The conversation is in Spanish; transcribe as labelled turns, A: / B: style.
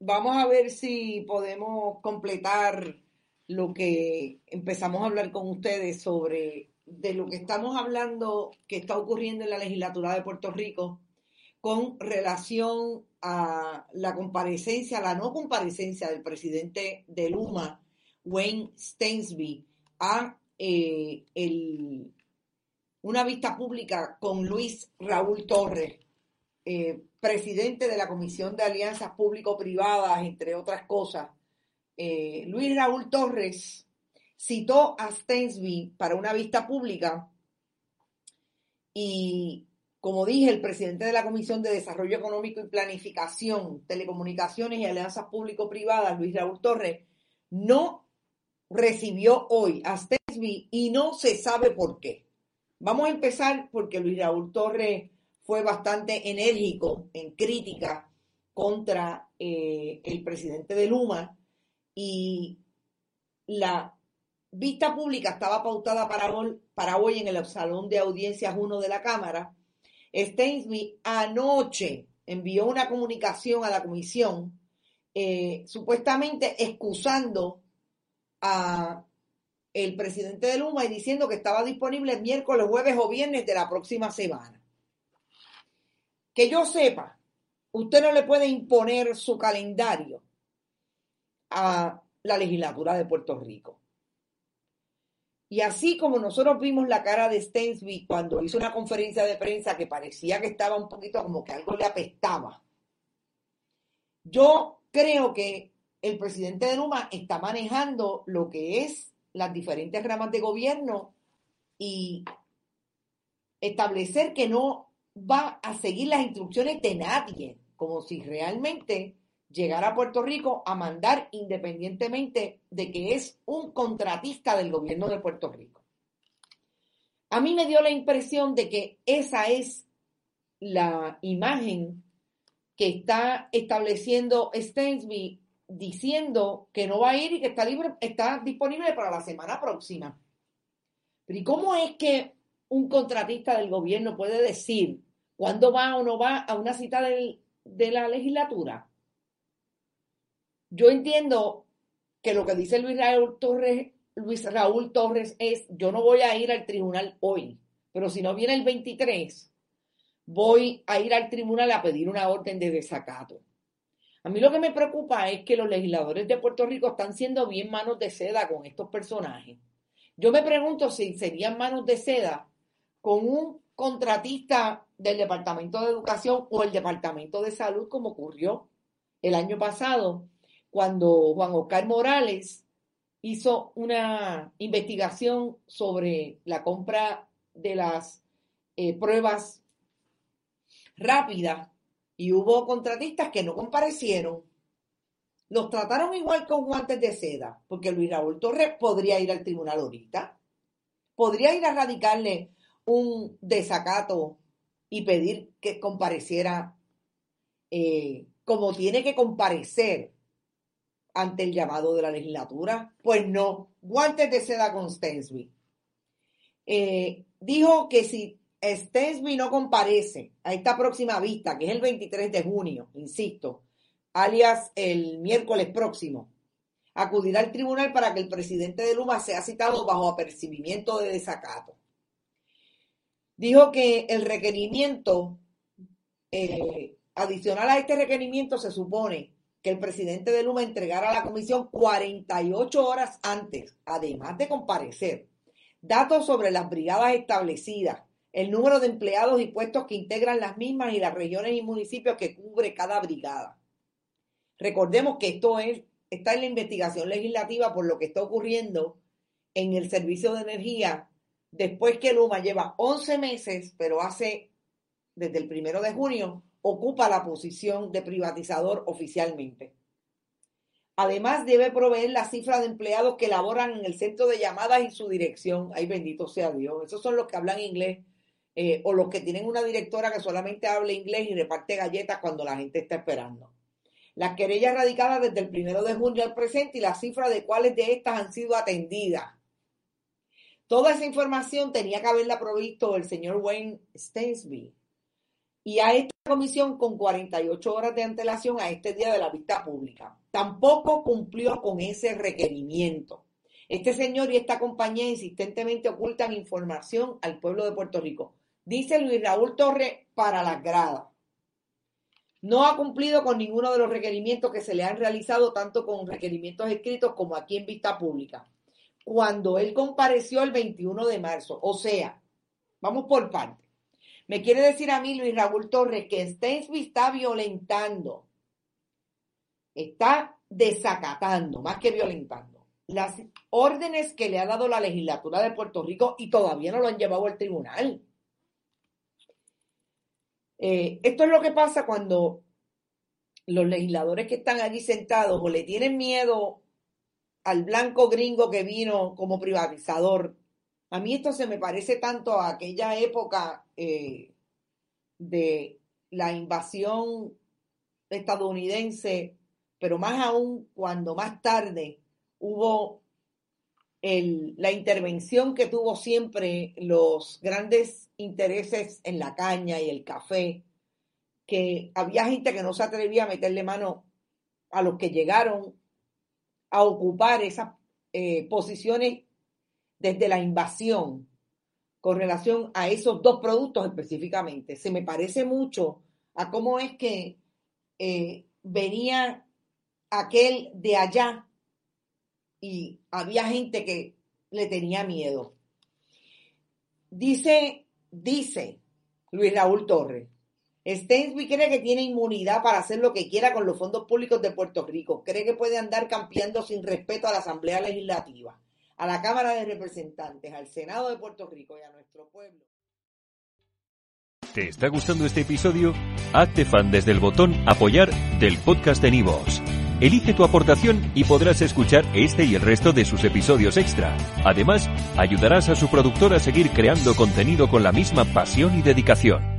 A: vamos a ver si podemos completar lo que empezamos a hablar con ustedes sobre de lo que estamos hablando que está ocurriendo en la legislatura de Puerto Rico con relación a la comparecencia, la no comparecencia del presidente de Luma, Wayne Stainsby, a eh, una vista pública con Luis Raúl Torres, eh, presidente de la Comisión de Alianzas Público-Privadas, entre otras cosas. Eh, Luis Raúl Torres citó a Stainsby para una vista pública y, como dije, el presidente de la Comisión de Desarrollo Económico y Planificación, Telecomunicaciones y Alianzas Público-Privadas, Luis Raúl Torres, no recibió hoy a Stainsby y no se sabe por qué. Vamos a empezar porque Luis Raúl Torres fue bastante enérgico en crítica contra eh, el presidente de Luma y la vista pública estaba pautada para hoy, para hoy en el Salón de Audiencias 1 de la Cámara. Stainsby anoche envió una comunicación a la comisión eh, supuestamente excusando a el presidente de Luma y diciendo que estaba disponible miércoles, jueves o viernes de la próxima semana que yo sepa, usted no le puede imponer su calendario a la legislatura de Puerto Rico. Y así como nosotros vimos la cara de Stainsby cuando hizo una conferencia de prensa que parecía que estaba un poquito como que algo le apestaba, yo creo que el presidente de Luma está manejando lo que es las diferentes ramas de gobierno y establecer que no va a seguir las instrucciones de nadie, como si realmente llegara a Puerto Rico a mandar independientemente de que es un contratista del gobierno de Puerto Rico. A mí me dio la impresión de que esa es la imagen que está estableciendo Stainsby diciendo que no va a ir y que está libre, está disponible para la semana próxima. Pero ¿y cómo es que un contratista del gobierno puede decir ¿Cuándo va o no va a una cita de la legislatura? Yo entiendo que lo que dice Luis Raúl Torres, Luis Raúl Torres es, yo no voy a ir al tribunal hoy, pero si no viene el 23, voy a ir al tribunal a pedir una orden de desacato. A mí lo que me preocupa es que los legisladores de Puerto Rico están siendo bien manos de seda con estos personajes. Yo me pregunto si serían manos de seda con un contratista del Departamento de Educación o el Departamento de Salud, como ocurrió el año pasado, cuando Juan Oscar Morales hizo una investigación sobre la compra de las eh, pruebas rápidas y hubo contratistas que no comparecieron. Los trataron igual con guantes de seda, porque Luis Raúl Torres podría ir al tribunal ahorita, podría ir a radicarle un desacato y pedir que compareciera eh, como tiene que comparecer ante el llamado de la legislatura? Pues no, guantes de seda con Stensby. Eh, dijo que si Stensby no comparece a esta próxima vista, que es el 23 de junio, insisto, alias el miércoles próximo, acudirá al tribunal para que el presidente de Luma sea citado bajo apercibimiento de desacato dijo que el requerimiento, eh, adicional a este requerimiento, se supone que el presidente de Luma entregara a la comisión 48 horas antes, además de comparecer, datos sobre las brigadas establecidas, el número de empleados y puestos que integran las mismas y las regiones y municipios que cubre cada brigada. Recordemos que esto es, está en la investigación legislativa por lo que está ocurriendo en el servicio de energía después que Luma lleva 11 meses, pero hace desde el primero de junio, ocupa la posición de privatizador oficialmente. Además, debe proveer la cifra de empleados que laboran en el centro de llamadas y su dirección. Ay, bendito sea Dios. Esos son los que hablan inglés eh, o los que tienen una directora que solamente habla inglés y reparte galletas cuando la gente está esperando. Las querellas radicadas desde el primero de junio al presente y la cifra de cuáles de estas han sido atendidas. Toda esa información tenía que haberla provisto el señor Wayne Stainsby. y a esta comisión con 48 horas de antelación a este día de la vista pública. Tampoco cumplió con ese requerimiento. Este señor y esta compañía insistentemente ocultan información al pueblo de Puerto Rico. Dice Luis Raúl Torres para las gradas. No ha cumplido con ninguno de los requerimientos que se le han realizado, tanto con requerimientos escritos como aquí en vista pública. Cuando él compareció el 21 de marzo, o sea, vamos por partes. Me quiere decir a mí Luis Raúl Torres que Stensby está violentando, está desacatando, más que violentando, las órdenes que le ha dado la legislatura de Puerto Rico y todavía no lo han llevado al tribunal. Eh, esto es lo que pasa cuando los legisladores que están allí sentados o le tienen miedo al blanco gringo que vino como privatizador. A mí esto se me parece tanto a aquella época eh, de la invasión estadounidense, pero más aún cuando más tarde hubo la intervención que tuvo siempre los grandes intereses en la caña y el café, que había gente que no se atrevía a meterle mano a los que llegaron a ocupar esas eh, posiciones desde la invasión con relación a esos dos productos específicamente. Se me parece mucho a cómo es que eh, venía aquel de allá y había gente que le tenía miedo. Dice, dice Luis Raúl Torres, Stensby cree que tiene inmunidad para hacer lo que quiera con los fondos públicos de Puerto Rico. Cree que puede andar campeando sin respeto a la Asamblea Legislativa, a la Cámara de Representantes, al Senado de Puerto Rico y a nuestro pueblo.
B: ¿Te está gustando este episodio? Hazte fan desde el botón apoyar del podcast de Nivos. Elige tu aportación y podrás escuchar este y el resto de sus episodios extra. Además, ayudarás a su productor a seguir creando contenido con la misma pasión y dedicación.